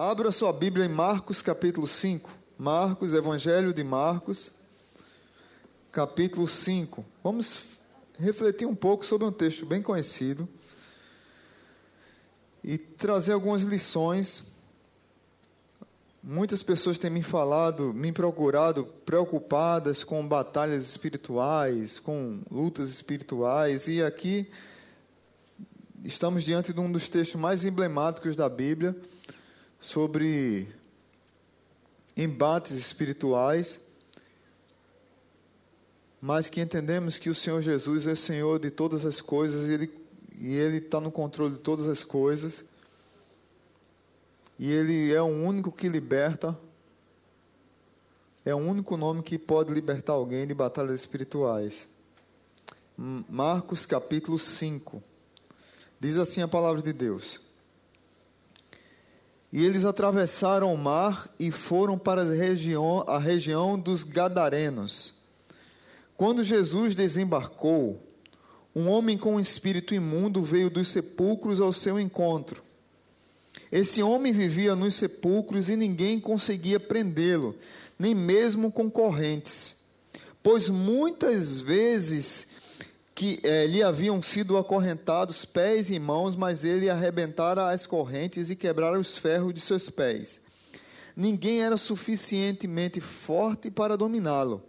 Abra sua Bíblia em Marcos capítulo 5. Marcos, Evangelho de Marcos, capítulo 5. Vamos refletir um pouco sobre um texto bem conhecido e trazer algumas lições. Muitas pessoas têm me falado, me procurado, preocupadas com batalhas espirituais, com lutas espirituais, e aqui estamos diante de um dos textos mais emblemáticos da Bíblia sobre embates espirituais, mas que entendemos que o Senhor Jesus é Senhor de todas as coisas e Ele e Ele está no controle de todas as coisas. E Ele é o único que liberta. É o único nome que pode libertar alguém de batalhas espirituais. Marcos capítulo 5. Diz assim a palavra de Deus. E eles atravessaram o mar e foram para a região, a região dos Gadarenos. Quando Jesus desembarcou, um homem com um espírito imundo veio dos sepulcros ao seu encontro. Esse homem vivia nos sepulcros e ninguém conseguia prendê-lo, nem mesmo com correntes, pois muitas vezes que eh, lhe haviam sido acorrentados pés e mãos, mas ele arrebentara as correntes e quebrara os ferros de seus pés. Ninguém era suficientemente forte para dominá-lo.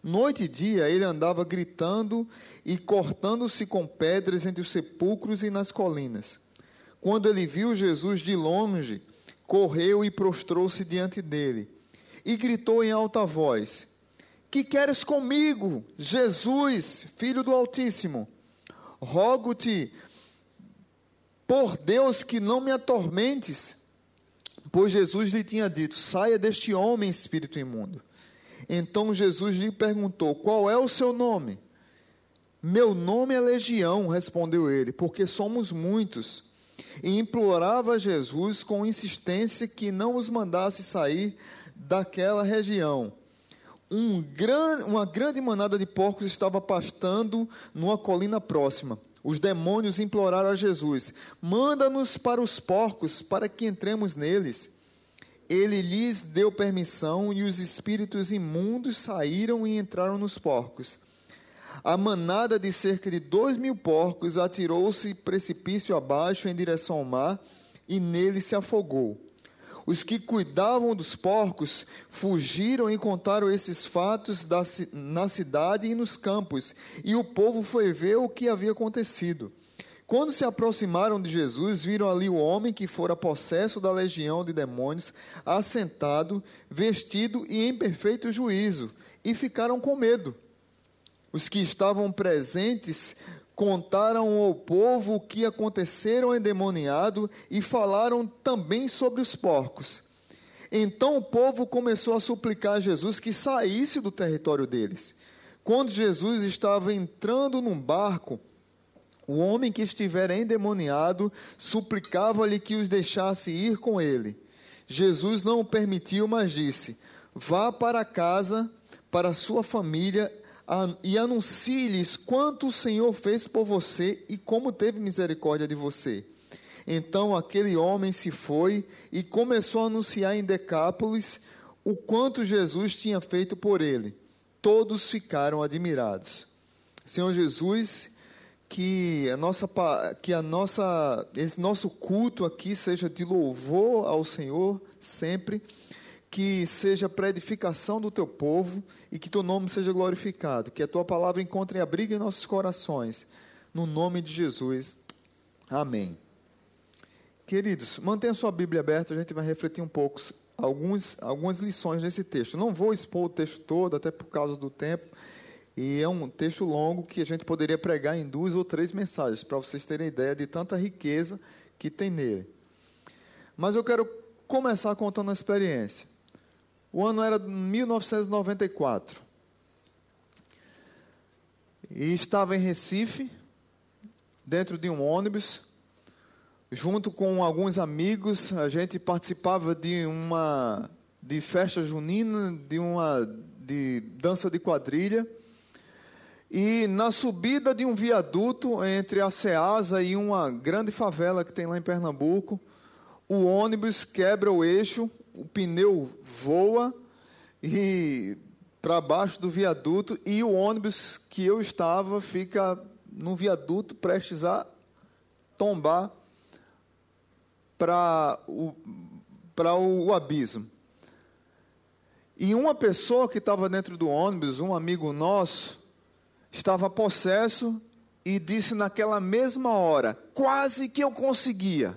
Noite e dia ele andava gritando e cortando-se com pedras entre os sepulcros e nas colinas. Quando ele viu Jesus de longe, correu e prostrou-se diante dele e gritou em alta voz: Que queres comigo, Jesus, filho do Altíssimo? Rogo-te, por Deus, que não me atormentes. Pois Jesus lhe tinha dito: Saia deste homem, espírito imundo. Então Jesus lhe perguntou: Qual é o seu nome? Meu nome é Legião, respondeu ele, porque somos muitos. E implorava a Jesus com insistência que não os mandasse sair daquela região. Um gran, uma grande manada de porcos estava pastando numa colina próxima. Os demônios imploraram a Jesus: Manda-nos para os porcos, para que entremos neles ele lhes deu permissão e os espíritos imundos saíram e entraram nos porcos. A manada de cerca de dois mil porcos atirou-se precipício abaixo em direção ao mar e nele se afogou. Os que cuidavam dos porcos fugiram e contaram esses fatos na cidade e nos campos, e o povo foi ver o que havia acontecido. Quando se aproximaram de Jesus, viram ali o homem que fora possesso da legião de demônios, assentado, vestido e em perfeito juízo, e ficaram com medo. Os que estavam presentes contaram ao povo o que aconteceram endemoniado e falaram também sobre os porcos. Então o povo começou a suplicar a Jesus que saísse do território deles. Quando Jesus estava entrando num barco, o homem que estiver endemoniado suplicava-lhe que os deixasse ir com ele. Jesus não o permitiu, mas disse: Vá para casa, para sua família, e anuncie-lhes quanto o Senhor fez por você e como teve misericórdia de você. Então aquele homem se foi e começou a anunciar em Decápolis o quanto Jesus tinha feito por ele. Todos ficaram admirados. Senhor Jesus, que a nossa que a nossa esse nosso culto aqui seja de louvor ao Senhor sempre, que seja para edificação do teu povo e que teu nome seja glorificado, que a tua palavra encontre abrigo em nossos corações, no nome de Jesus. Amém. Queridos, mantenha sua Bíblia aberta, a gente vai refletir um pouco alguns, algumas lições nesse texto. Não vou expor o texto todo, até por causa do tempo. E é um texto longo que a gente poderia pregar em duas ou três mensagens, para vocês terem ideia de tanta riqueza que tem nele. Mas eu quero começar contando a experiência. O ano era 1994. E estava em Recife, dentro de um ônibus, junto com alguns amigos, a gente participava de uma de festa junina, de uma de dança de quadrilha. E na subida de um viaduto entre a Ceasa e uma grande favela que tem lá em Pernambuco, o ônibus quebra o eixo, o pneu voa e para baixo do viaduto e o ônibus que eu estava fica no viaduto prestes a tombar para o, para o, o abismo. E uma pessoa que estava dentro do ônibus, um amigo nosso, estava possesso e disse naquela mesma hora: quase que eu conseguia.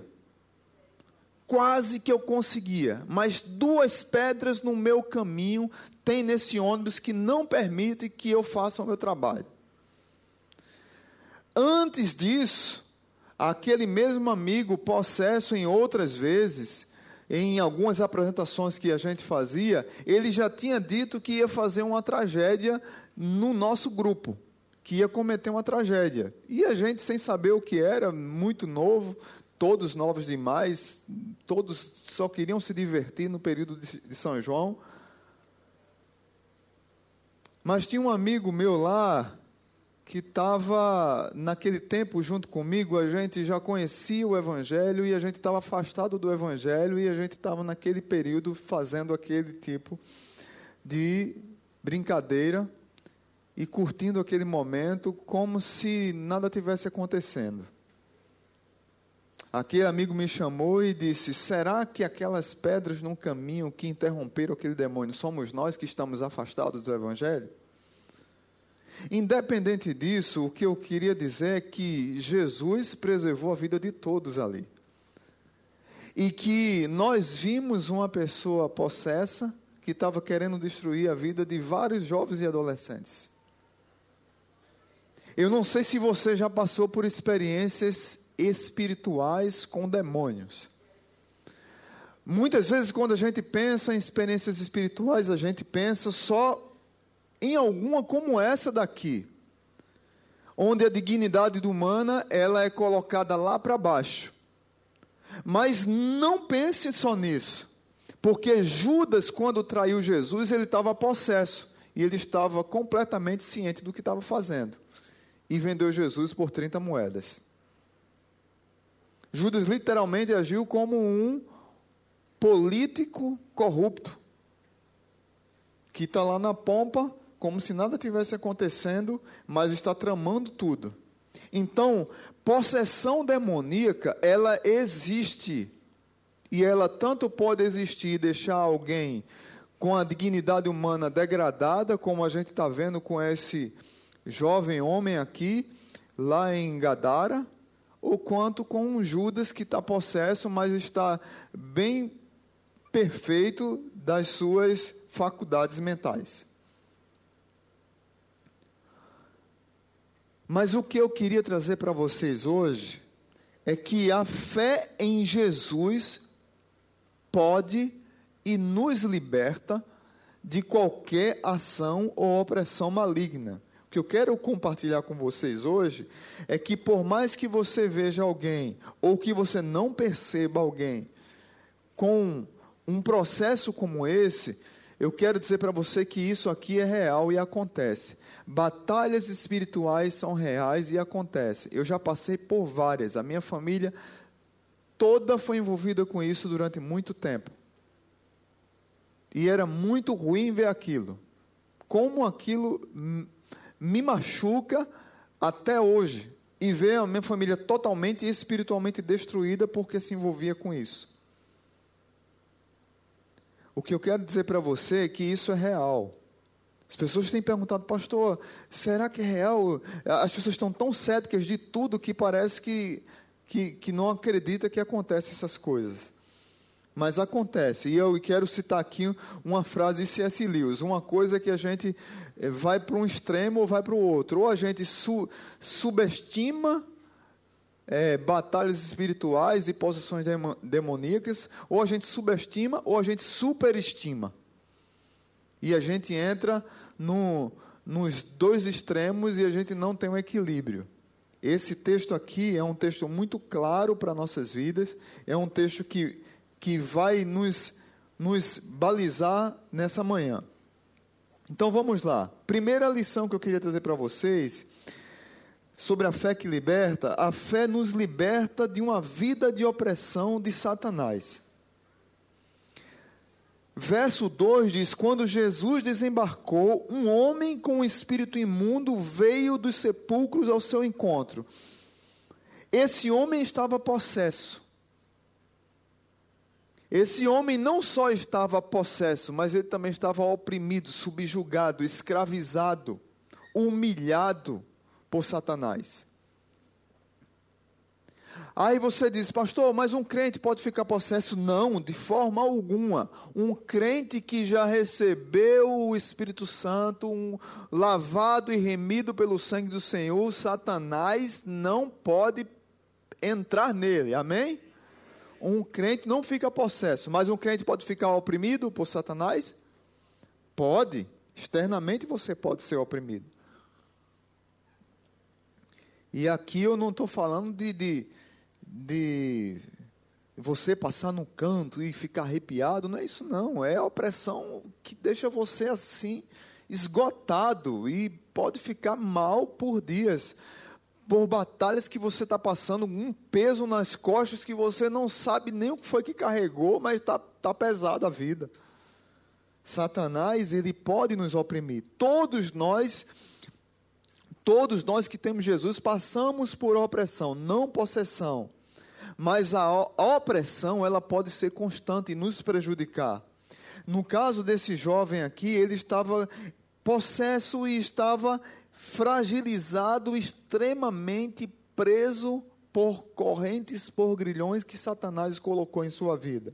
Quase que eu conseguia, mas duas pedras no meu caminho tem nesse ônibus que não permite que eu faça o meu trabalho. Antes disso, aquele mesmo amigo, possesso em outras vezes, em algumas apresentações que a gente fazia, ele já tinha dito que ia fazer uma tragédia no nosso grupo, que ia cometer uma tragédia. E a gente, sem saber o que era, muito novo, todos novos demais, todos só queriam se divertir no período de, São João. Mas tinha um amigo meu lá que estava naquele tempo junto comigo, a gente já conhecia o Evangelho e a gente estava afastado do Evangelho e a gente estava naquele período fazendo aquele tipo de brincadeira e curtindo aquele momento como se nada tivesse acontecendo. Aquele amigo me chamou e disse: Será que aquelas pedras no caminho que interromperam aquele demônio somos nós que estamos afastados do Evangelho? Independente disso, o que eu queria dizer é que Jesus preservou a vida de todos ali. E que nós vimos uma pessoa possessa que estava querendo destruir a vida de vários jovens e adolescentes. Eu não sei se você já passou por experiências espirituais com demônios. Muitas vezes, quando a gente pensa em experiências espirituais, a gente pensa só em alguma como essa daqui, onde a dignidade humana ela é colocada lá para baixo. Mas não pense só nisso, porque Judas, quando traiu Jesus, ele estava possesso e ele estava completamente ciente do que estava fazendo e vendeu Jesus por 30 moedas. Judas literalmente agiu como um político corrupto, que está lá na pompa, como se nada tivesse acontecendo, mas está tramando tudo. Então, possessão demoníaca, ela existe. E ela tanto pode existir e deixar alguém com a dignidade humana degradada, como a gente está vendo com esse jovem homem aqui, lá em Gadara, ou quanto com um Judas que está possesso, mas está bem perfeito das suas faculdades mentais. Mas o que eu queria trazer para vocês hoje é que a fé em Jesus pode e nos liberta de qualquer ação ou opressão maligna que eu quero compartilhar com vocês hoje é que, por mais que você veja alguém, ou que você não perceba alguém, com um processo como esse, eu quero dizer para você que isso aqui é real e acontece. Batalhas espirituais são reais e acontecem. Eu já passei por várias. A minha família toda foi envolvida com isso durante muito tempo. E era muito ruim ver aquilo. Como aquilo me machuca até hoje. E ver a minha família totalmente espiritualmente destruída porque se envolvia com isso. O que eu quero dizer para você é que isso é real. As pessoas têm perguntado, pastor, será que é real? As pessoas estão tão céticas de tudo que parece que, que, que não acredita que acontecem essas coisas. Mas acontece, e eu quero citar aqui uma frase de C.S. Lewis: uma coisa que a gente eh, vai para um extremo ou vai para o outro. Ou a gente su subestima é, batalhas espirituais e posições demoníacas, ou a gente subestima ou a gente superestima. E a gente entra no, nos dois extremos e a gente não tem um equilíbrio. Esse texto aqui é um texto muito claro para nossas vidas, é um texto que que vai nos, nos balizar nessa manhã. Então vamos lá. Primeira lição que eu queria trazer para vocês sobre a fé que liberta, a fé nos liberta de uma vida de opressão de Satanás. Verso 2 diz: Quando Jesus desembarcou, um homem com um espírito imundo veio dos sepulcros ao seu encontro. Esse homem estava possesso. Esse homem não só estava possesso, mas ele também estava oprimido, subjugado, escravizado, humilhado por Satanás. Aí você diz, pastor, mas um crente pode ficar possesso? Não, de forma alguma. Um crente que já recebeu o Espírito Santo, um, lavado e remido pelo sangue do Senhor, Satanás não pode entrar nele. Amém? Um crente não fica possesso, mas um crente pode ficar oprimido por Satanás? Pode. Externamente você pode ser oprimido. E aqui eu não estou falando de, de, de você passar no canto e ficar arrepiado, não é isso não. É a opressão que deixa você assim, esgotado e pode ficar mal por dias. Por batalhas que você está passando, um peso nas costas que você não sabe nem o que foi que carregou, mas está tá pesado a vida. Satanás, ele pode nos oprimir. Todos nós Todos nós que temos Jesus passamos por opressão, não possessão. Mas a, opressão, ela pode ser constante e nos prejudicar. No caso desse jovem aqui, ele estava possesso e estava fragilizado, extremamente preso por correntes, por grilhões que Satanás colocou em sua vida.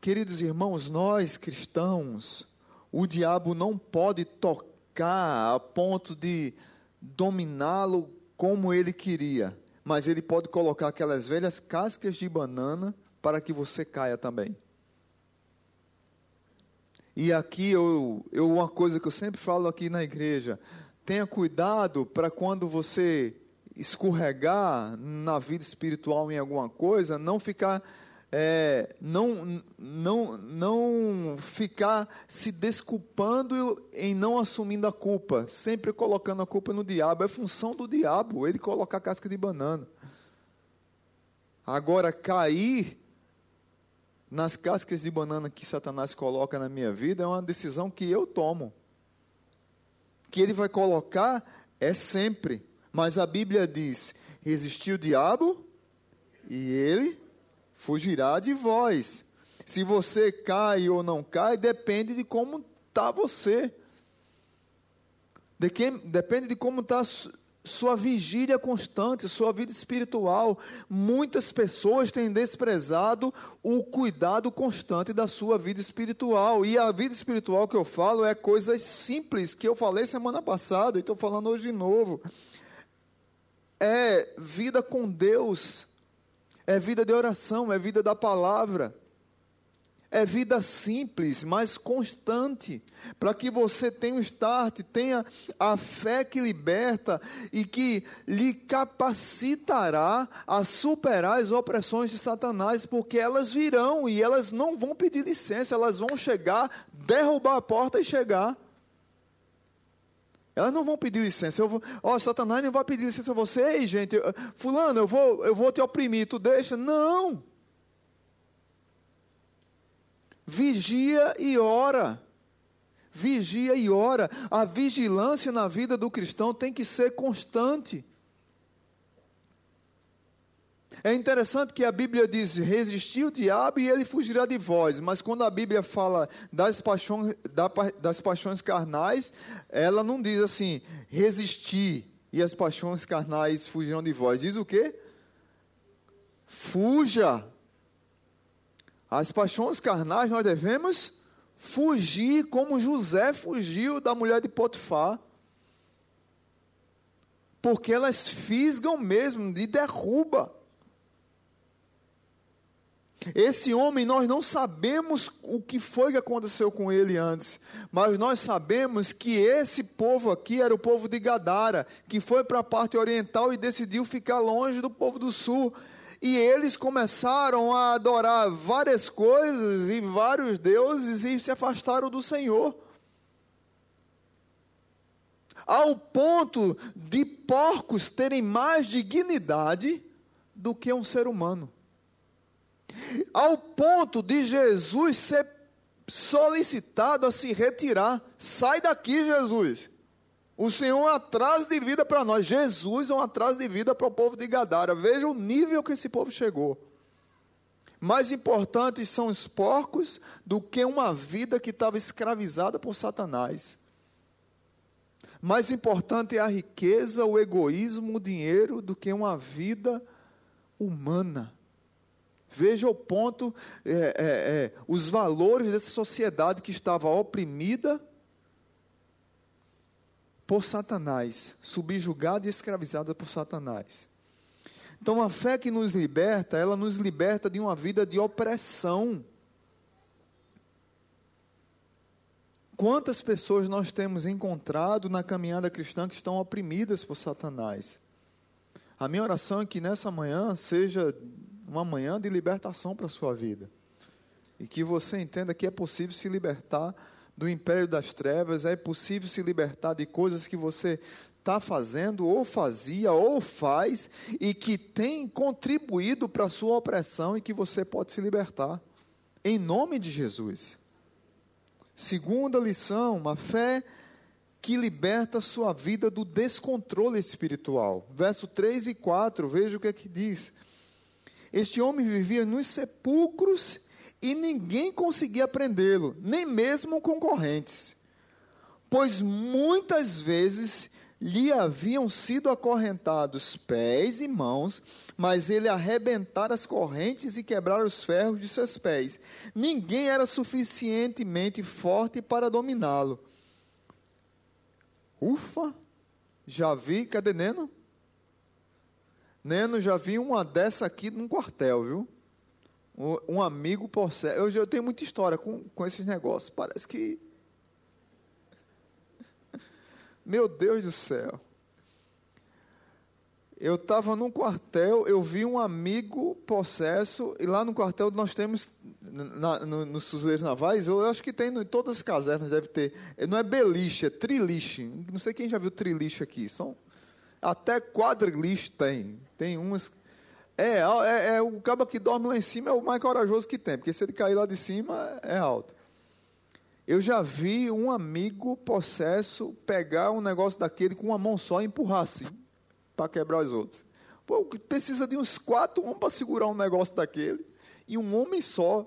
Queridos irmãos, nós cristãos, o diabo não pode tocar a ponto de dominá-lo como ele queria, mas ele pode colocar aquelas velhas cascas de banana para que você caia também. E aqui eu, eu uma coisa que eu sempre falo aqui na igreja, tenha cuidado para quando você escorregar na vida espiritual em alguma coisa, não ficar é, não, não, não ficar se desculpando em não assumindo a culpa, sempre colocando a culpa no diabo. É função do diabo ele colocar casca de banana. Agora, cair nas cascas de banana que Satanás coloca na minha vida é uma decisão que eu tomo. Que ele vai colocar é sempre. Mas a Bíblia diz: resistiu o diabo e ele fugirá de vós. Se você cai ou não cai, depende de como está você. De quem, depende de como está sua vigília constante, sua vida espiritual. Muitas pessoas têm desprezado o cuidado constante da sua vida espiritual. E a vida espiritual que eu falo é coisas simples que eu falei semana passada e estou falando hoje de novo. É vida com Deus é vida de oração, é vida da palavra. É vida simples, mas constante, para que você tenha um start, tenha a fé que liberta e que lhe capacitará a superar as opressões de Satanás, porque elas virão e elas não vão pedir licença, elas vão chegar, derrubar a porta e chegar. Elas não vão pedir licença. Ó, oh, Satanás não vai pedir licença a você. Ei, gente, fulano, eu vou, eu vou te oprimir. Tu deixa? Não. Vigia e ora. Vigia e ora. A vigilância na vida do cristão tem que ser constante. É interessante que a Bíblia diz: resistir o diabo e ele fugirá de vós. Mas quando a Bíblia fala das paixões, das paixões carnais, ela não diz assim: resistir e as paixões carnais fugirão de vós. Diz o quê? Fuja. As paixões carnais nós devemos fugir, como José fugiu da mulher de Potifar porque elas fisgam mesmo, de derruba. Esse homem, nós não sabemos o que foi que aconteceu com ele antes, mas nós sabemos que esse povo aqui era o povo de Gadara, que foi para a parte oriental e decidiu ficar longe do povo do sul. E eles começaram a adorar várias coisas e vários deuses e se afastaram do Senhor. ao ponto de porcos terem mais dignidade do que um ser humano. Ao ponto de Jesus ser solicitado a se retirar. Sai daqui, Jesus. O Senhor é um atraso de vida para nós. Jesus é um atraso de vida para o povo de Gadara. Veja o nível que esse povo chegou. Mais importantes são os porcos do que uma vida que estava escravizada por Satanás. Mais importante é a riqueza, o egoísmo, o dinheiro do que uma vida humana. Veja o ponto, é, é, é, os valores dessa sociedade que estava oprimida por Satanás, subjugada e escravizada por Satanás. Então a fé que nos liberta, ela nos liberta de uma vida de opressão. Quantas pessoas nós temos encontrado na caminhada cristã que estão oprimidas por Satanás? A minha oração é que nessa manhã seja uma manhã de libertação para a sua vida. E que você entenda que é possível se libertar do império das trevas, é possível se libertar de coisas que você está fazendo, ou fazia, ou faz, e que tem contribuído para a sua opressão e que você pode se libertar. Em nome de Jesus. Segunda lição, uma fé que liberta sua vida do descontrole espiritual. Verso 3 e 4, veja o que é que diz. Este homem vivia nos sepulcros e ninguém conseguia prendê-lo, nem mesmo concorrentes, pois muitas vezes lhe haviam sido acorrentados pés e mãos, mas ele arrebentara as correntes e quebrara os ferros de seus pés. Ninguém era suficientemente forte para dominá-lo. Ufa! Já vi, cadê Neno? Neno, já vi uma dessa aqui num quartel, viu? Um amigo possesse. Eu, eu tenho muita história com, com esses negócios. Parece que. Meu Deus do céu. Eu estava num quartel, eu vi um amigo possesso, e lá no quartel nós temos, na, no, nos fuzileiros navais, eu acho que tem em todas as casernas, deve ter. Não é beliche, é triliche. Não sei quem já viu triliche aqui. São até quadriliche tem. Tem umas. É, é, é, o cabo que dorme lá em cima é o mais corajoso que tem, porque se ele cair lá de cima é alto. Eu já vi um amigo possesso pegar um negócio daquele com uma mão só e empurrar assim, para quebrar os outros. Pô, precisa de uns quatro homens para segurar um negócio daquele, e um homem só,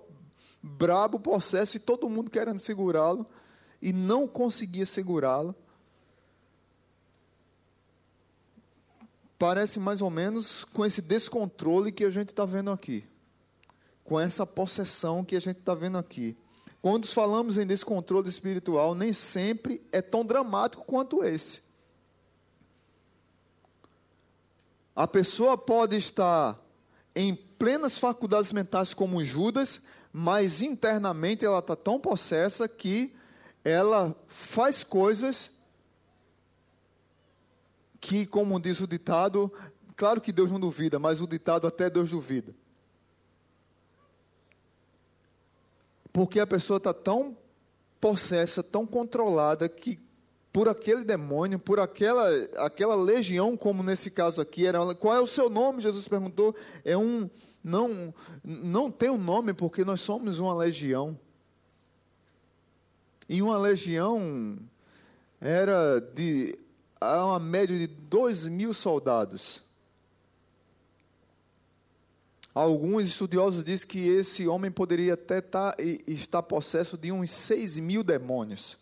brabo, possesso, e todo mundo querendo segurá-lo, e não conseguia segurá-lo. Parece mais ou menos com esse descontrole que a gente está vendo aqui, com essa possessão que a gente está vendo aqui. Quando falamos em descontrole espiritual, nem sempre é tão dramático quanto esse. A pessoa pode estar em plenas faculdades mentais como Judas, mas internamente ela está tão possessa que ela faz coisas que, como diz o ditado, claro que Deus não duvida, mas o ditado até Deus duvida. Porque a pessoa está tão possessa, tão controlada, que por aquele demônio, por aquela, aquela legião, como nesse caso aqui, era, qual é o seu nome? Jesus perguntou. É um, não, não tem um nome, porque nós somos uma legião. E uma legião era de há uma média de 2 mil soldados. Alguns estudiosos dizem que esse homem poderia até estar, tá, estar possesso de uns 6 mil demônios.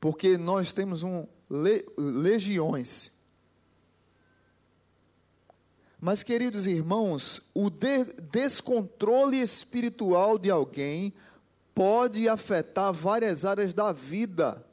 Porque nós temos um, legiões. Mas, queridos irmãos, o de, descontrole espiritual de alguém pode afetar várias áreas da vida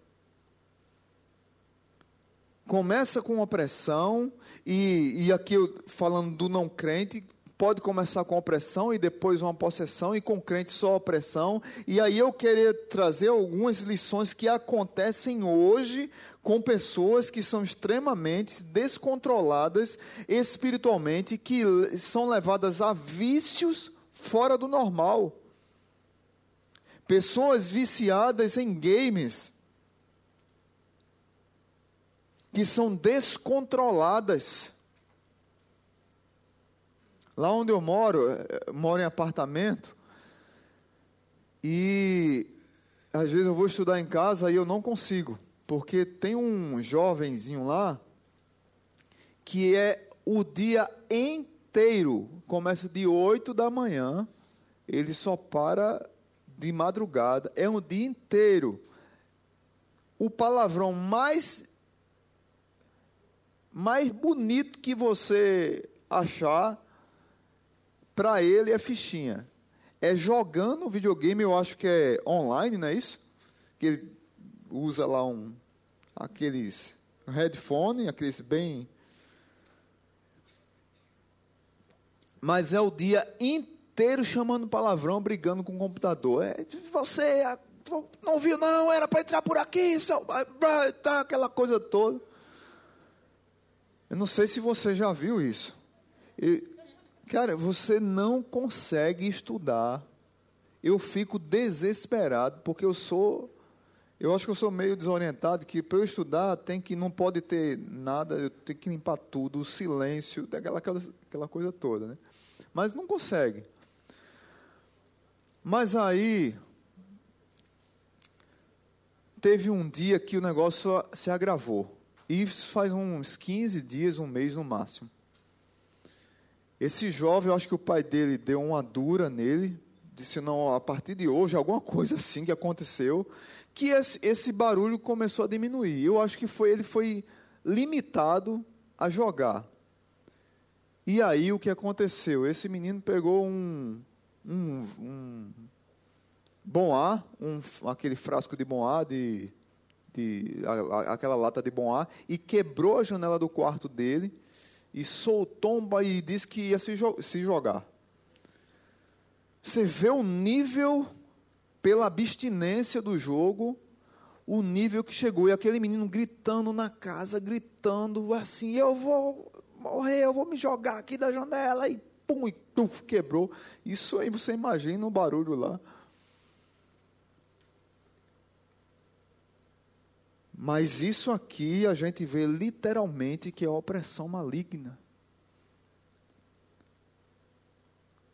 começa com opressão, e, e aqui eu, falando do não crente, pode começar com opressão e depois uma possessão, e com crente só opressão. E aí eu queria trazer algumas lições que acontecem hoje com pessoas que são extremamente descontroladas espiritualmente, que são levadas a vícios fora do normal. Pessoas viciadas em games que são descontroladas. Lá onde eu moro, eu eh, moro em apartamento, e às vezes eu vou estudar em casa e eu não consigo, porque tem um jovenzinho lá que é o dia inteiro, começa de 8 da manhã, ele só para de madrugada, é um dia inteiro. O palavrão mais mais bonito que você achar para ele é fichinha. É jogando videogame, eu acho que é online, não é isso? Que ele usa lá um aqueles headphone, aqueles bem Mas é o dia inteiro chamando palavrão, brigando com o computador. É, você não viu não, era para entrar por aqui, só, tá, aquela coisa toda. Eu não sei se você já viu isso. E, cara, você não consegue estudar. Eu fico desesperado porque eu sou eu acho que eu sou meio desorientado, que para eu estudar tem que não pode ter nada, eu tenho que limpar tudo, o silêncio, aquela, aquela, coisa toda, né? Mas não consegue. Mas aí teve um dia que o negócio se agravou. Isso faz uns 15 dias, um mês no máximo. Esse jovem, eu acho que o pai dele deu uma dura nele, disse: não, a partir de hoje, alguma coisa assim que aconteceu, que esse, esse barulho começou a diminuir. Eu acho que foi ele foi limitado a jogar. E aí o que aconteceu? Esse menino pegou um, um, um bom ar, um, aquele frasco de bom ar, de, de, a, aquela lata de bom ar, e quebrou a janela do quarto dele e soltou e disse que ia se, se jogar. Você vê o nível, pela abstinência do jogo, o nível que chegou. E aquele menino gritando na casa, gritando assim: Eu vou morrer, eu vou me jogar aqui da janela. E pum, e tuf, quebrou. Isso aí você imagina o barulho lá. Mas isso aqui a gente vê literalmente que é opressão maligna.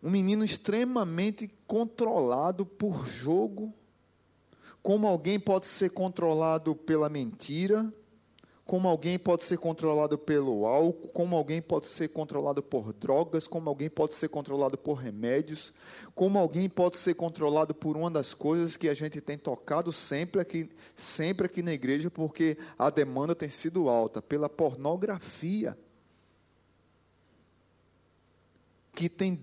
Um menino extremamente controlado por jogo, como alguém pode ser controlado pela mentira, como alguém pode ser controlado pelo álcool, como alguém pode ser controlado por drogas, como alguém pode ser controlado por remédios, como alguém pode ser controlado por uma das coisas que a gente tem tocado sempre aqui, sempre aqui na igreja, porque a demanda tem sido alta, pela pornografia. Que tem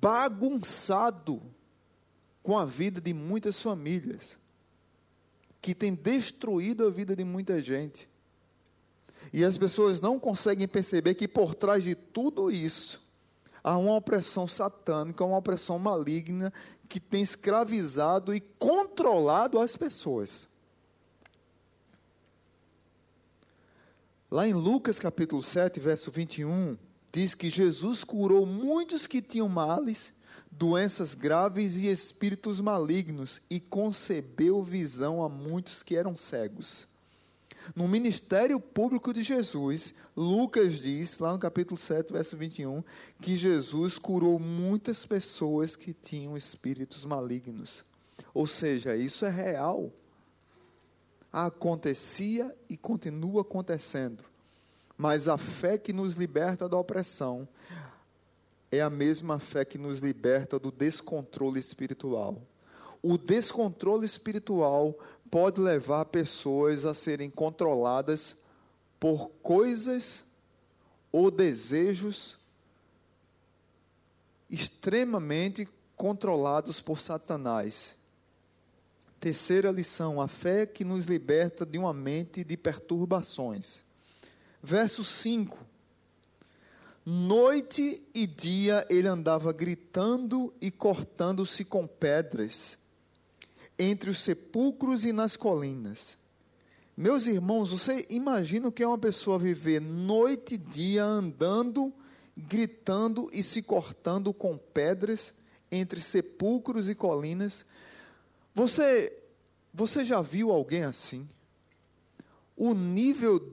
bagunçado com a vida de muitas famílias, que tem destruído a vida de muita gente. E as pessoas não conseguem perceber que por trás de tudo isso há uma opressão satânica, uma opressão maligna que tem escravizado e controlado as pessoas. Lá em Lucas capítulo 7, verso 21, diz que Jesus curou muitos que tinham males, doenças graves e espíritos malignos, e concebeu visão a muitos que eram cegos. No ministério público de Jesus, Lucas diz, lá no capítulo 7, verso 21, que Jesus curou muitas pessoas que tinham espíritos malignos. Ou seja, isso é real. Acontecia e continua acontecendo. Mas a fé que nos liberta da opressão é a mesma fé que nos liberta do descontrole espiritual. O descontrole espiritual pode levar pessoas a serem controladas por coisas ou desejos extremamente controlados por Satanás. Terceira lição: a fé que nos liberta de uma mente de perturbações. Verso 5. Noite e dia ele andava gritando e cortando-se com pedras entre os sepulcros e nas colinas. Meus irmãos, você imagina o que é uma pessoa viver noite e dia andando, gritando e se cortando com pedras entre sepulcros e colinas? Você, você já viu alguém assim? o nível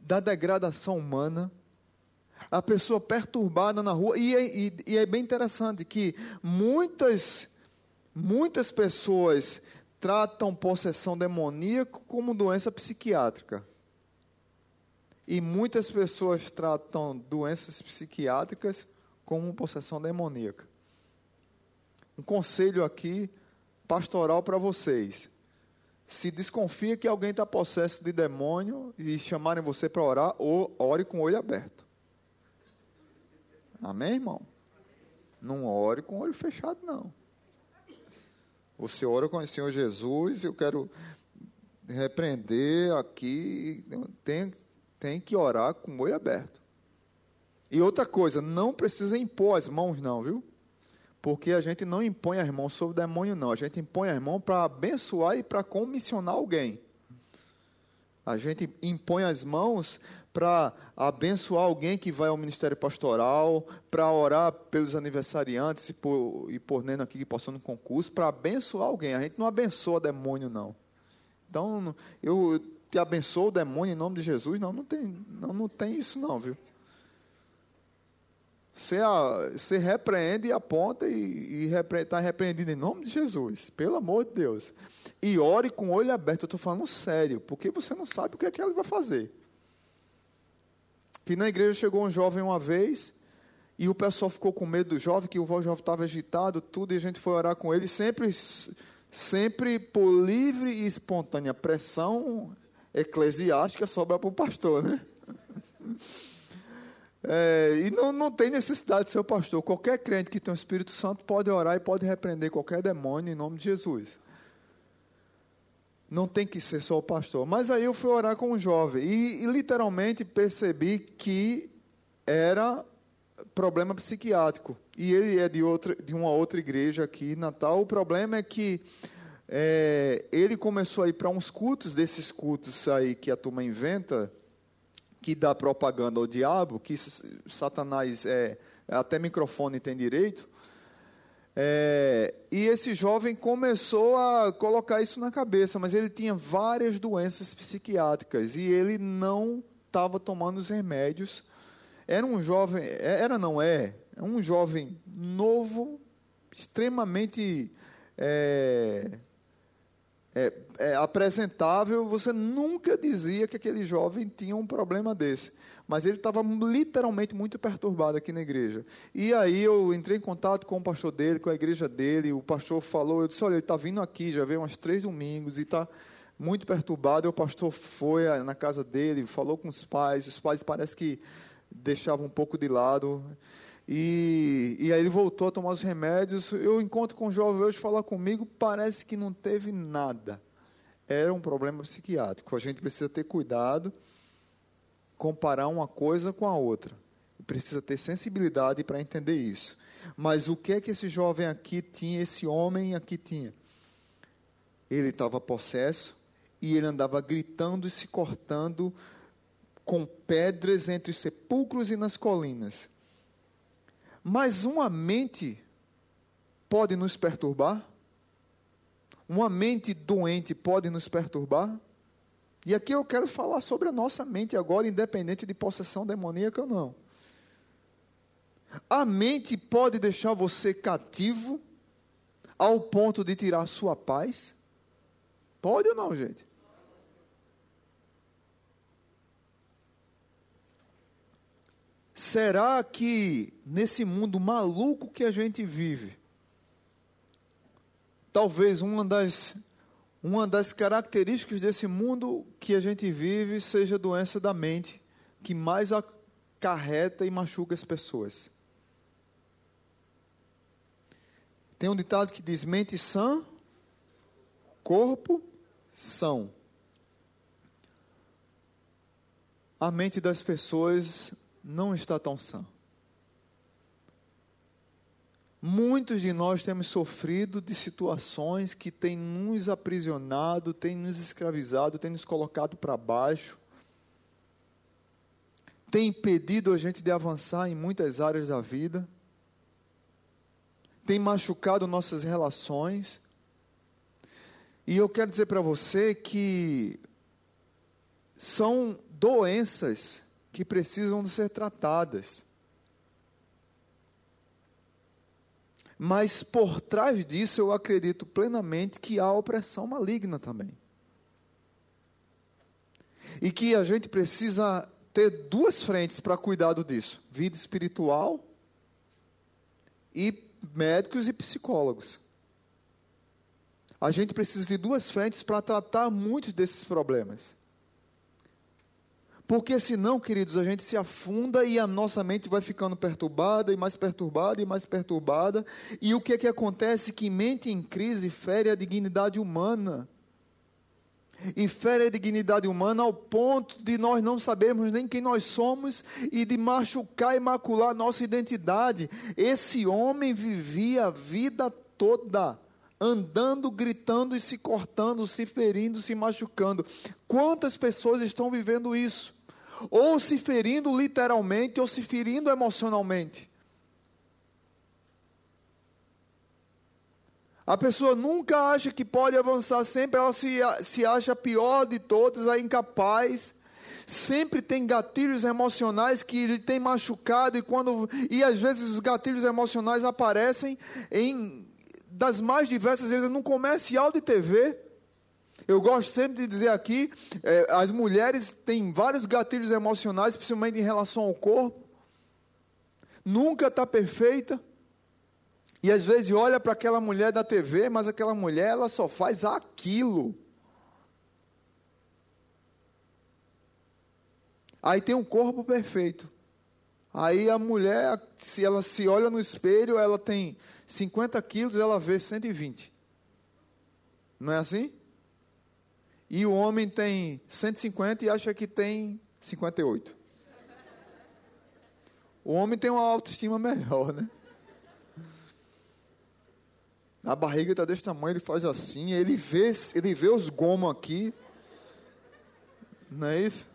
da degradação humana, a pessoa perturbada na rua, e é, e, e é bem interessante que muitas, muitas pessoas tratam possessão demoníaca como doença psiquiátrica. E muitas pessoas tratam doenças psiquiátricas como possessão demoníaca. Um conselho aqui pastoral para vocês. Se desconfia que alguém está possesso de demônio e chamarem você para orar, ou ore com o olho aberto. Amém, irmão? Não ore com o olho fechado, não. Você ora com o Senhor Jesus, eu quero repreender aqui, tem, tem que orar com o olho aberto. E outra coisa, não precisa impor as mãos, não, viu? Porque a gente não impõe as mãos sobre o demônio, não. A gente impõe as mãos para abençoar e para comissionar alguém. A gente impõe as mãos para abençoar alguém que vai ao ministério pastoral, para orar pelos aniversariantes e por, e por Neno aqui que passou no concurso, para abençoar alguém. A gente não abençoa demônio, não. Então, eu te abençoo o demônio em nome de Jesus. Não, não tem, não, não tem isso, não, viu? Você, você repreende e aponta e está repre, tá repreendido em nome de Jesus, pelo amor de Deus. E ore com o olho aberto, eu estou falando sério, porque você não sabe o que é que ele vai fazer. Que na igreja chegou um jovem uma vez, e o pessoal ficou com medo do jovem, que o jovem estava agitado, tudo, e a gente foi orar com ele, sempre, sempre por livre e espontânea pressão eclesiástica sobra para o pastor, né? É, e não, não tem necessidade de ser o pastor. Qualquer crente que tem o Espírito Santo pode orar e pode repreender qualquer demônio em nome de Jesus. Não tem que ser só o pastor. Mas aí eu fui orar com um jovem e, e literalmente percebi que era problema psiquiátrico. E ele é de, outra, de uma outra igreja aqui em Natal. O problema é que é, ele começou a ir para uns cultos, desses cultos aí que a turma inventa, que dá propaganda ao diabo, que Satanás é, até microfone tem direito. É, e esse jovem começou a colocar isso na cabeça, mas ele tinha várias doenças psiquiátricas e ele não estava tomando os remédios. Era um jovem, era não é, um jovem novo, extremamente é, é, é, apresentável, você nunca dizia que aquele jovem tinha um problema desse. Mas ele estava literalmente muito perturbado aqui na igreja. E aí eu entrei em contato com o pastor dele, com a igreja dele. O pastor falou, eu disse, olha, ele está vindo aqui, já veio uns três domingos e está muito perturbado. E o pastor foi na casa dele, falou com os pais. Os pais parece que deixavam um pouco de lado. E, e aí ele voltou a tomar os remédios. Eu encontro com o jovem hoje falar comigo, parece que não teve nada. Era um problema psiquiátrico. A gente precisa ter cuidado, comparar uma coisa com a outra. Precisa ter sensibilidade para entender isso. Mas o que é que esse jovem aqui tinha, esse homem aqui tinha? Ele estava possesso e ele andava gritando e se cortando com pedras entre os sepulcros e nas colinas. Mas uma mente pode nos perturbar? Uma mente doente pode nos perturbar? E aqui eu quero falar sobre a nossa mente agora, independente de possessão demoníaca ou não. A mente pode deixar você cativo ao ponto de tirar sua paz? Pode ou não, gente? Será que nesse mundo maluco que a gente vive, talvez uma das, uma das características desse mundo que a gente vive seja a doença da mente, que mais acarreta e machuca as pessoas? Tem um ditado que diz: mente sã, corpo são. A mente das pessoas não está tão sã. Muitos de nós temos sofrido de situações que têm nos aprisionado, têm nos escravizado, têm nos colocado para baixo, têm impedido a gente de avançar em muitas áreas da vida, têm machucado nossas relações. E eu quero dizer para você que são doenças que precisam de ser tratadas. Mas por trás disso eu acredito plenamente que há opressão maligna também. E que a gente precisa ter duas frentes para cuidado disso: vida espiritual e médicos e psicólogos. A gente precisa de duas frentes para tratar muitos desses problemas. Porque senão, queridos, a gente se afunda e a nossa mente vai ficando perturbada e mais perturbada e mais perturbada. E o que é que acontece? Que mente em crise fere a dignidade humana. E fere a dignidade humana ao ponto de nós não sabermos nem quem nós somos e de machucar e macular nossa identidade. Esse homem vivia a vida toda andando, gritando e se cortando, se ferindo, se machucando. Quantas pessoas estão vivendo isso? Ou se ferindo literalmente, ou se ferindo emocionalmente. A pessoa nunca acha que pode avançar, sempre ela se, se acha pior de todas, a incapaz. Sempre tem gatilhos emocionais que ele tem machucado e quando e às vezes os gatilhos emocionais aparecem em das mais diversas vezes num comercial de TV. Eu gosto sempre de dizer aqui, é, as mulheres têm vários gatilhos emocionais, principalmente em relação ao corpo. Nunca está perfeita. E às vezes olha para aquela mulher da TV, mas aquela mulher ela só faz aquilo. Aí tem um corpo perfeito. Aí a mulher, se ela se olha no espelho, ela tem 50 quilos, ela vê 120. Não é assim? E o homem tem 150 e acha que tem 58. O homem tem uma autoestima melhor, né? A barriga está desse tamanho, ele faz assim, ele vê, ele vê os gomos aqui. Não é isso?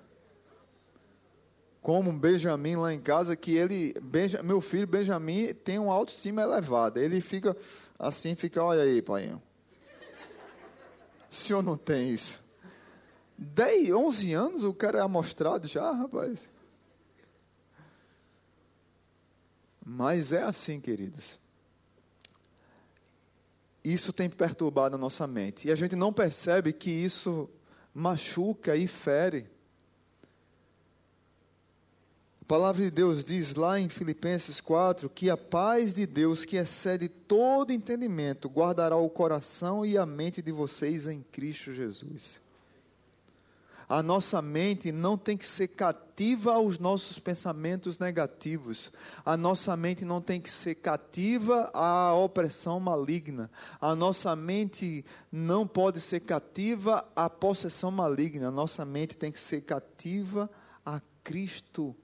Como um Benjamin lá em casa, que ele, Benja, meu filho Benjamin tem uma autoestima elevada. Ele fica assim, fica, olha aí, pai. O senhor não tem isso? 10, 11 anos o cara é amostrado já, rapaz. Mas é assim, queridos. Isso tem perturbado a nossa mente. E a gente não percebe que isso machuca e fere. A palavra de Deus diz lá em Filipenses 4 que a paz de Deus, que excede todo entendimento, guardará o coração e a mente de vocês em Cristo Jesus. A nossa mente não tem que ser cativa aos nossos pensamentos negativos. A nossa mente não tem que ser cativa à opressão maligna. A nossa mente não pode ser cativa à possessão maligna. A nossa mente tem que ser cativa a Cristo.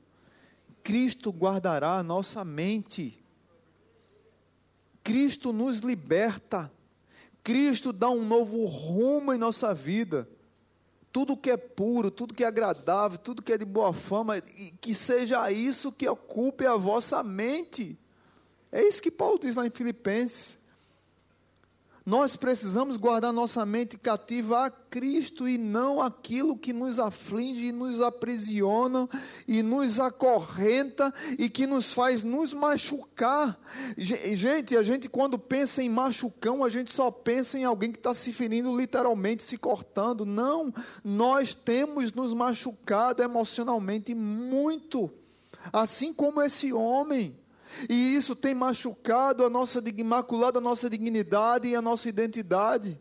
Cristo guardará a nossa mente. Cristo nos liberta. Cristo dá um novo rumo em nossa vida tudo que é puro, tudo que é agradável, tudo que é de boa fama, que seja isso que ocupe a vossa mente. É isso que Paulo diz lá em Filipenses. Nós precisamos guardar nossa mente cativa a Cristo e não aquilo que nos aflige e nos aprisiona e nos acorrenta e que nos faz nos machucar. Gente, a gente quando pensa em machucão, a gente só pensa em alguém que está se ferindo literalmente, se cortando. Não, nós temos nos machucado emocionalmente muito, assim como esse homem. E isso tem machucado a nossa, maculado a nossa dignidade e a nossa identidade.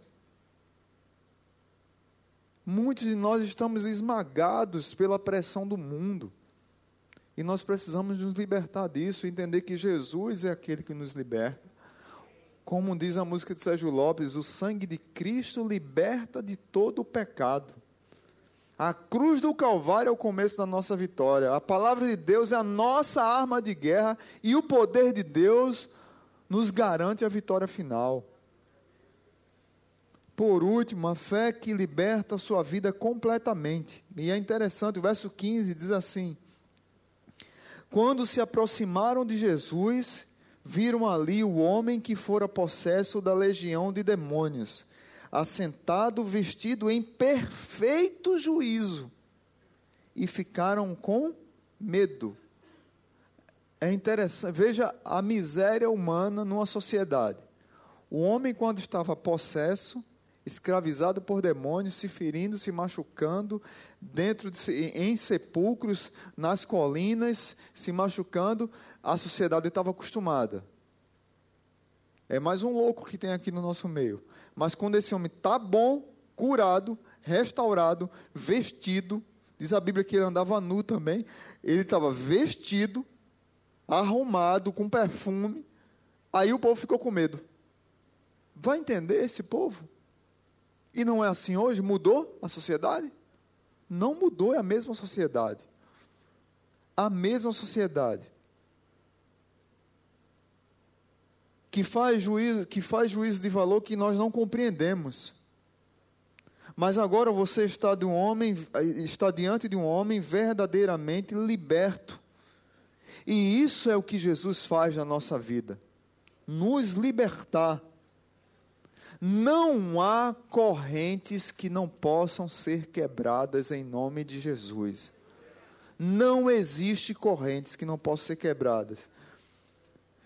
Muitos de nós estamos esmagados pela pressão do mundo. E nós precisamos nos libertar disso, entender que Jesus é aquele que nos liberta. Como diz a música de Sérgio Lopes, o sangue de Cristo liberta de todo o pecado. A cruz do Calvário é o começo da nossa vitória. A palavra de Deus é a nossa arma de guerra e o poder de Deus nos garante a vitória final. Por último, a fé que liberta a sua vida completamente. E é interessante, o verso 15 diz assim: Quando se aproximaram de Jesus, viram ali o homem que fora possesso da legião de demônios assentado, vestido em perfeito juízo. e ficaram com medo. É interessante, veja a miséria humana numa sociedade. O homem, quando estava possesso, escravizado por demônios, se ferindo, se machucando, dentro de, em sepulcros, nas colinas, se machucando, a sociedade estava acostumada. É mais um louco que tem aqui no nosso meio. Mas quando esse homem está bom, curado, restaurado, vestido, diz a Bíblia que ele andava nu também, ele estava vestido, arrumado, com perfume, aí o povo ficou com medo. Vai entender esse povo? E não é assim hoje? Mudou a sociedade? Não mudou, é a mesma sociedade. A mesma sociedade. Que faz juízo, que faz juízo de valor que nós não compreendemos. Mas agora você está de um homem, está diante de um homem verdadeiramente liberto. E isso é o que Jesus faz na nossa vida. Nos libertar não há correntes que não possam ser quebradas em nome de Jesus. Não existe correntes que não possam ser quebradas.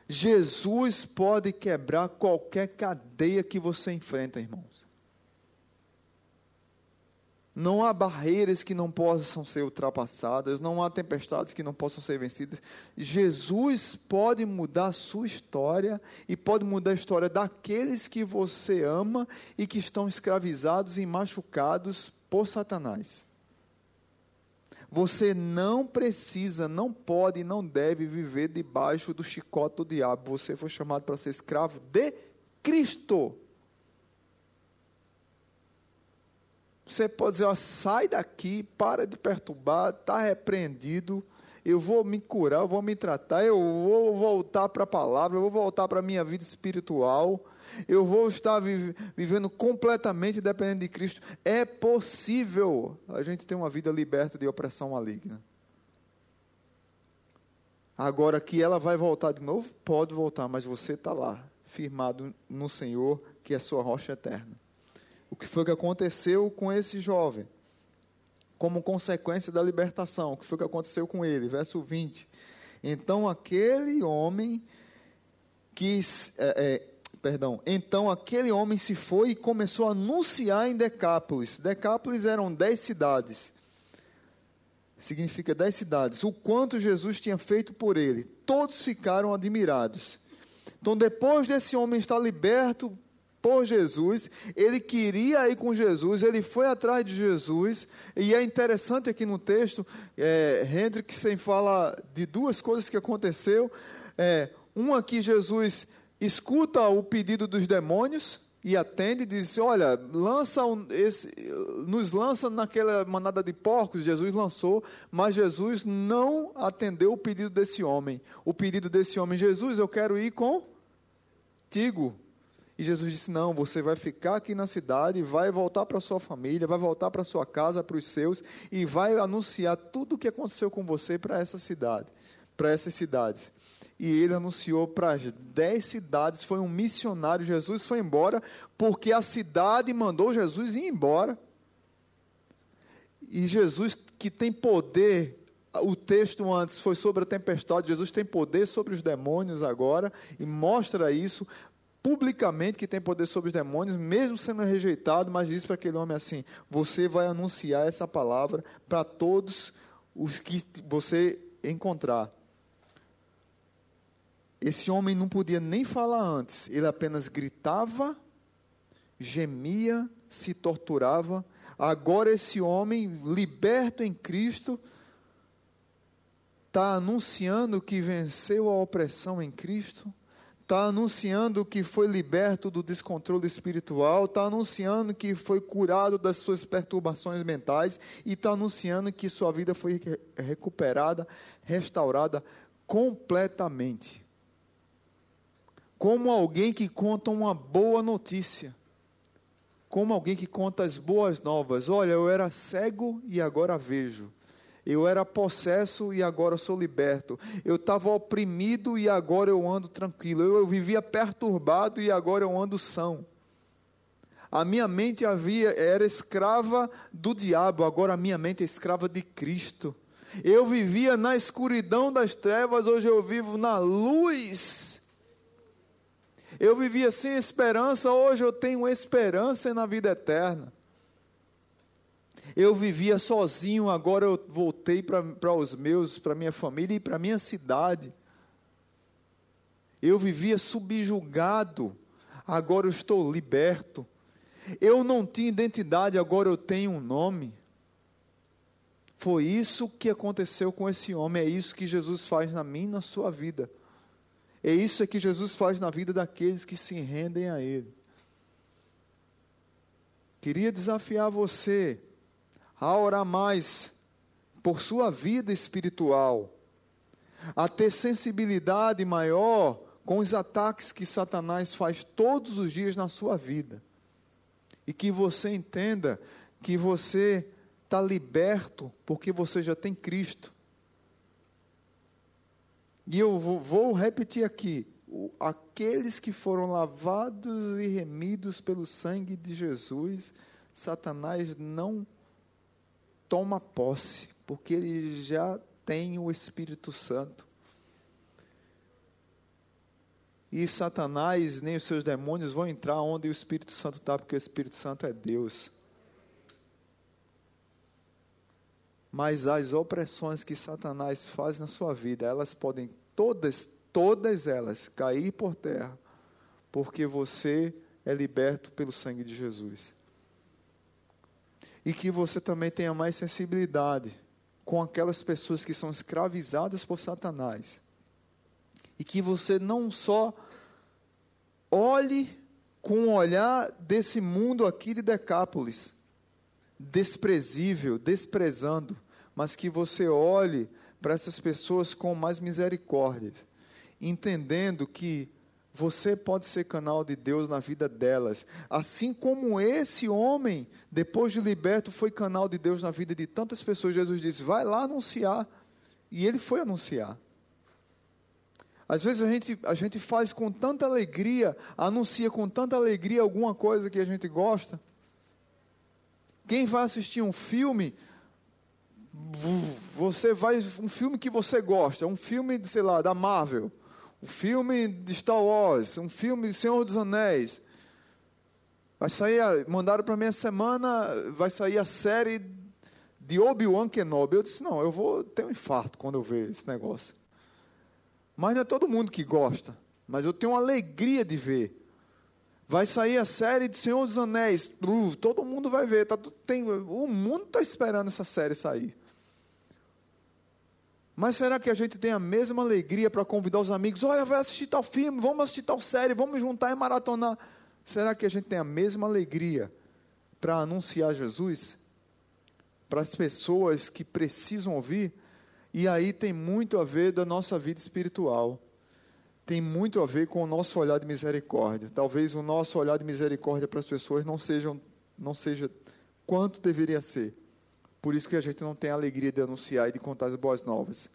Jesus pode quebrar qualquer cadeia que você enfrenta, irmãos. Não há barreiras que não possam ser ultrapassadas, não há tempestades que não possam ser vencidas. Jesus pode mudar a sua história e pode mudar a história daqueles que você ama e que estão escravizados e machucados por Satanás. Você não precisa, não pode, não deve viver debaixo do chicote do diabo. Você foi chamado para ser escravo de Cristo. Você pode dizer, ó, sai daqui, para de perturbar, está repreendido, eu vou me curar, eu vou me tratar, eu vou voltar para a palavra, eu vou voltar para a minha vida espiritual, eu vou estar vivendo completamente dependendo de Cristo. É possível a gente ter uma vida liberta de opressão maligna. Agora que ela vai voltar de novo, pode voltar, mas você está lá, firmado no Senhor, que é sua rocha eterna o que foi que aconteceu com esse jovem, como consequência da libertação, o que foi que aconteceu com ele, verso 20. Então aquele homem quis, é, é, perdão, então aquele homem se foi e começou a anunciar em Decápolis. Decápolis eram dez cidades. Significa dez cidades. O quanto Jesus tinha feito por ele. Todos ficaram admirados. Então, depois desse homem estar liberto por Jesus, ele queria ir com Jesus, ele foi atrás de Jesus, e é interessante aqui no texto, é, Hendrickson fala de duas coisas que aconteceu. É, uma que Jesus escuta o pedido dos demônios e atende, diz: Olha, lança um, esse, nos lança naquela manada de porcos. Jesus lançou, mas Jesus não atendeu o pedido desse homem. O pedido desse homem, Jesus, eu quero ir contigo. E Jesus disse: Não, você vai ficar aqui na cidade, vai voltar para sua família, vai voltar para sua casa, para os seus, e vai anunciar tudo o que aconteceu com você para essa cidade, para essas cidades. E ele anunciou para as dez cidades, foi um missionário. Jesus foi embora, porque a cidade mandou Jesus ir embora. E Jesus, que tem poder o texto antes foi sobre a tempestade, Jesus tem poder sobre os demônios agora, e mostra isso publicamente que tem poder sobre os demônios, mesmo sendo rejeitado, mas diz para aquele homem assim: você vai anunciar essa palavra para todos os que você encontrar. Esse homem não podia nem falar antes, ele apenas gritava, gemia, se torturava. Agora, esse homem, liberto em Cristo, está anunciando que venceu a opressão em Cristo está anunciando que foi liberto do descontrole espiritual, está anunciando que foi curado das suas perturbações mentais e está anunciando que sua vida foi recuperada, restaurada completamente. Como alguém que conta uma boa notícia, como alguém que conta as boas novas. Olha, eu era cego e agora vejo. Eu era possesso e agora sou liberto. Eu estava oprimido e agora eu ando tranquilo. Eu, eu vivia perturbado e agora eu ando são. A minha mente havia era escrava do diabo, agora a minha mente é escrava de Cristo. Eu vivia na escuridão das trevas, hoje eu vivo na luz. Eu vivia sem esperança, hoje eu tenho esperança na vida eterna. Eu vivia sozinho, agora eu voltei para os meus, para minha família e para minha cidade. Eu vivia subjugado, agora eu estou liberto. Eu não tinha identidade, agora eu tenho um nome. Foi isso que aconteceu com esse homem, é isso que Jesus faz na minha e na sua vida. É isso que Jesus faz na vida daqueles que se rendem a Ele. Queria desafiar você a orar mais por sua vida espiritual, a ter sensibilidade maior com os ataques que Satanás faz todos os dias na sua vida. E que você entenda que você está liberto porque você já tem Cristo. E eu vou repetir aqui: aqueles que foram lavados e remidos pelo sangue de Jesus, Satanás não toma posse, porque ele já tem o Espírito Santo. E Satanás nem os seus demônios vão entrar onde o Espírito Santo está, porque o Espírito Santo é Deus. Mas as opressões que Satanás faz na sua vida, elas podem todas, todas elas cair por terra, porque você é liberto pelo sangue de Jesus. E que você também tenha mais sensibilidade com aquelas pessoas que são escravizadas por Satanás e que você não só olhe com o olhar desse mundo aqui de Decápolis, desprezível, desprezando, mas que você olhe para essas pessoas com mais misericórdia, entendendo que você pode ser canal de Deus na vida delas, assim como esse homem, depois de liberto, foi canal de Deus na vida de tantas pessoas. Jesus disse: vai lá anunciar. E ele foi anunciar. Às vezes a gente, a gente faz com tanta alegria, anuncia com tanta alegria alguma coisa que a gente gosta. Quem vai assistir um filme, você vai, um filme que você gosta, um filme, sei lá, da Marvel, um filme de Star Wars, um filme de Senhor dos Anéis. Vai sair, mandaram para mim essa semana, vai sair a série de Obi-Wan Kenobi. Eu disse, não, eu vou ter um infarto quando eu ver esse negócio. Mas não é todo mundo que gosta. Mas eu tenho uma alegria de ver. Vai sair a série de Senhor dos Anéis. Uh, todo mundo vai ver. Tá, tem, o mundo está esperando essa série sair. Mas será que a gente tem a mesma alegria para convidar os amigos? Olha, vai assistir tal filme, vamos assistir tal série, vamos juntar e maratonar. Será que a gente tem a mesma alegria para anunciar Jesus? Para as pessoas que precisam ouvir? E aí tem muito a ver da nossa vida espiritual. Tem muito a ver com o nosso olhar de misericórdia. Talvez o nosso olhar de misericórdia para as pessoas não seja, não seja quanto deveria ser. Por isso que a gente não tem a alegria de anunciar e de contar as boas novas.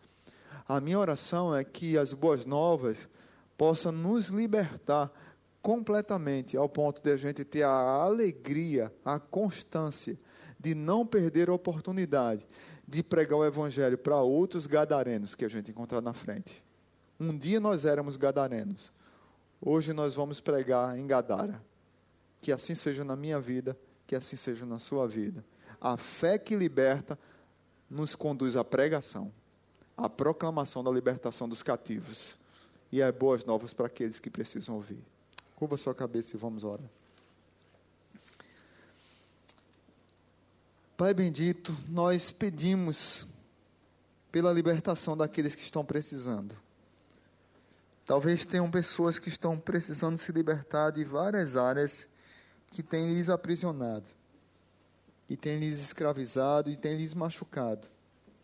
A minha oração é que as boas novas possam nos libertar completamente, ao ponto de a gente ter a alegria, a constância de não perder a oportunidade de pregar o evangelho para outros gadarenos que a gente encontrar na frente. Um dia nós éramos gadarenos. Hoje nós vamos pregar em Gadara. Que assim seja na minha vida, que assim seja na sua vida. A fé que liberta nos conduz à pregação, à proclamação da libertação dos cativos e a boas novas para aqueles que precisam ouvir. Curva sua cabeça e vamos orar. Pai bendito, nós pedimos pela libertação daqueles que estão precisando. Talvez tenham pessoas que estão precisando se libertar de várias áreas que têm lhes aprisionado, e têm lhes escravizado e têm lhes machucado.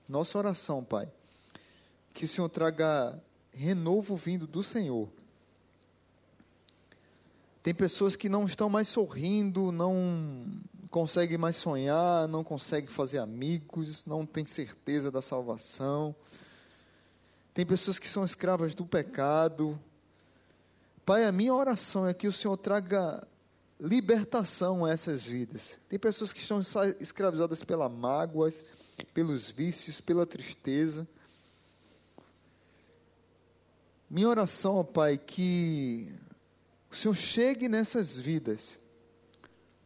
Nossa oração, Pai, que o Senhor traga renovo vindo do Senhor. Tem pessoas que não estão mais sorrindo, não consegue mais sonhar, não consegue fazer amigos, não tem certeza da salvação. Tem pessoas que são escravas do pecado. Pai, a minha oração é que o Senhor traga libertação a essas vidas. Tem pessoas que estão escravizadas pelas mágoas, pelos vícios, pela tristeza. Minha oração, ó Pai, que o Senhor chegue nessas vidas,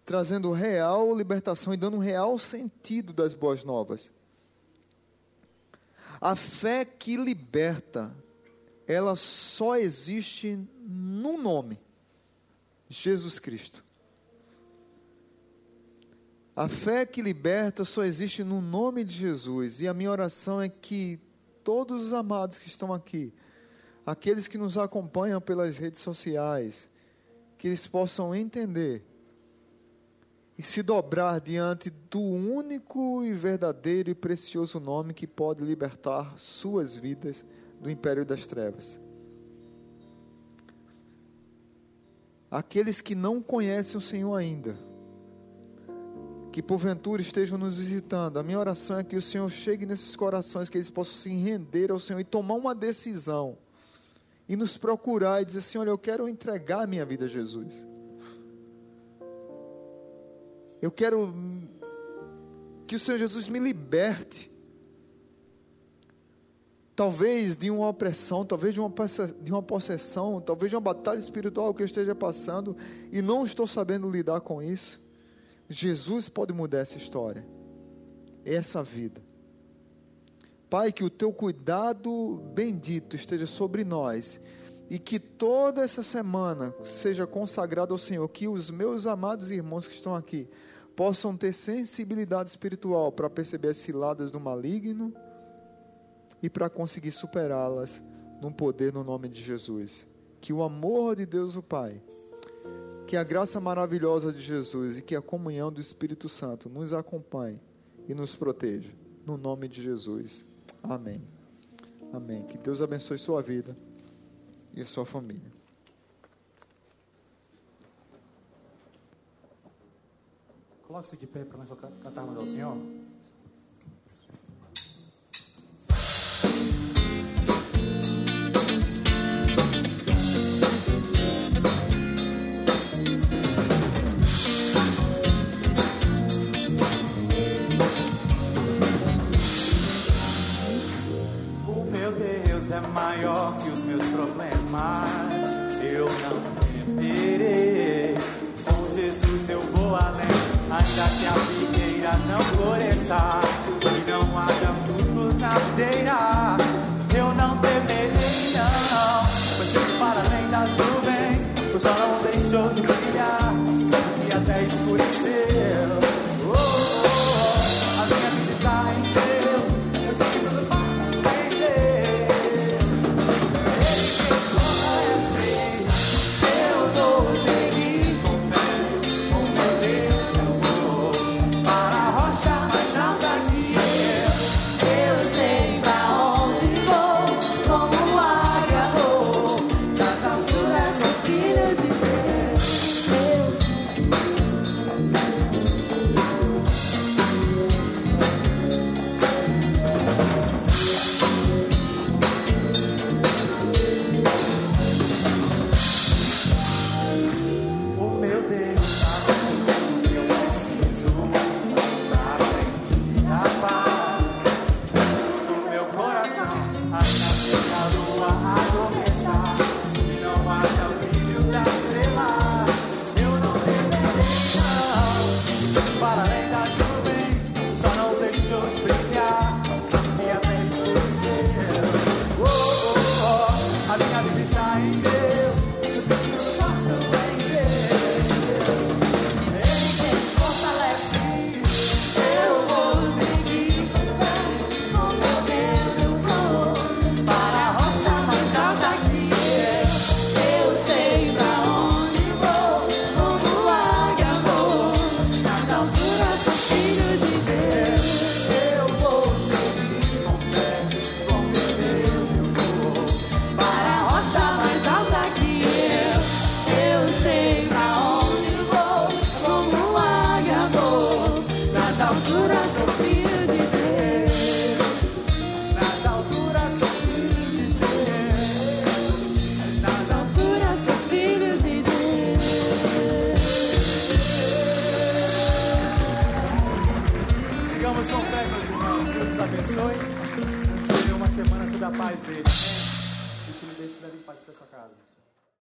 trazendo real libertação e dando um real sentido das boas novas. A fé que liberta, ela só existe num nome: Jesus Cristo. A fé que liberta só existe no nome de Jesus. E a minha oração é que todos os amados que estão aqui, aqueles que nos acompanham pelas redes sociais, que eles possam entender e se dobrar diante do único e verdadeiro e precioso nome que pode libertar suas vidas do império das trevas. Aqueles que não conhecem o Senhor ainda, que porventura estejam nos visitando, a minha oração é que o Senhor chegue nesses corações, que eles possam se render ao Senhor e tomar uma decisão, e nos procurar e dizer: Senhor, eu quero entregar a minha vida a Jesus. Eu quero que o Senhor Jesus me liberte. Talvez de uma opressão, talvez de uma, de uma possessão, talvez de uma batalha espiritual que eu esteja passando e não estou sabendo lidar com isso. Jesus pode mudar essa história, essa vida. Pai, que o teu cuidado bendito esteja sobre nós e que toda essa semana seja consagrada ao Senhor, que os meus amados irmãos que estão aqui possam ter sensibilidade espiritual para perceber as ciladas do maligno e para conseguir superá-las no poder no nome de Jesus. Que o amor de Deus o Pai que a graça maravilhosa de Jesus e que a comunhão do Espírito Santo nos acompanhe e nos proteja. No nome de Jesus. Amém. Amém. Que Deus abençoe sua vida e sua família. Coloque-se de pé para nós cantarmos ao Senhor.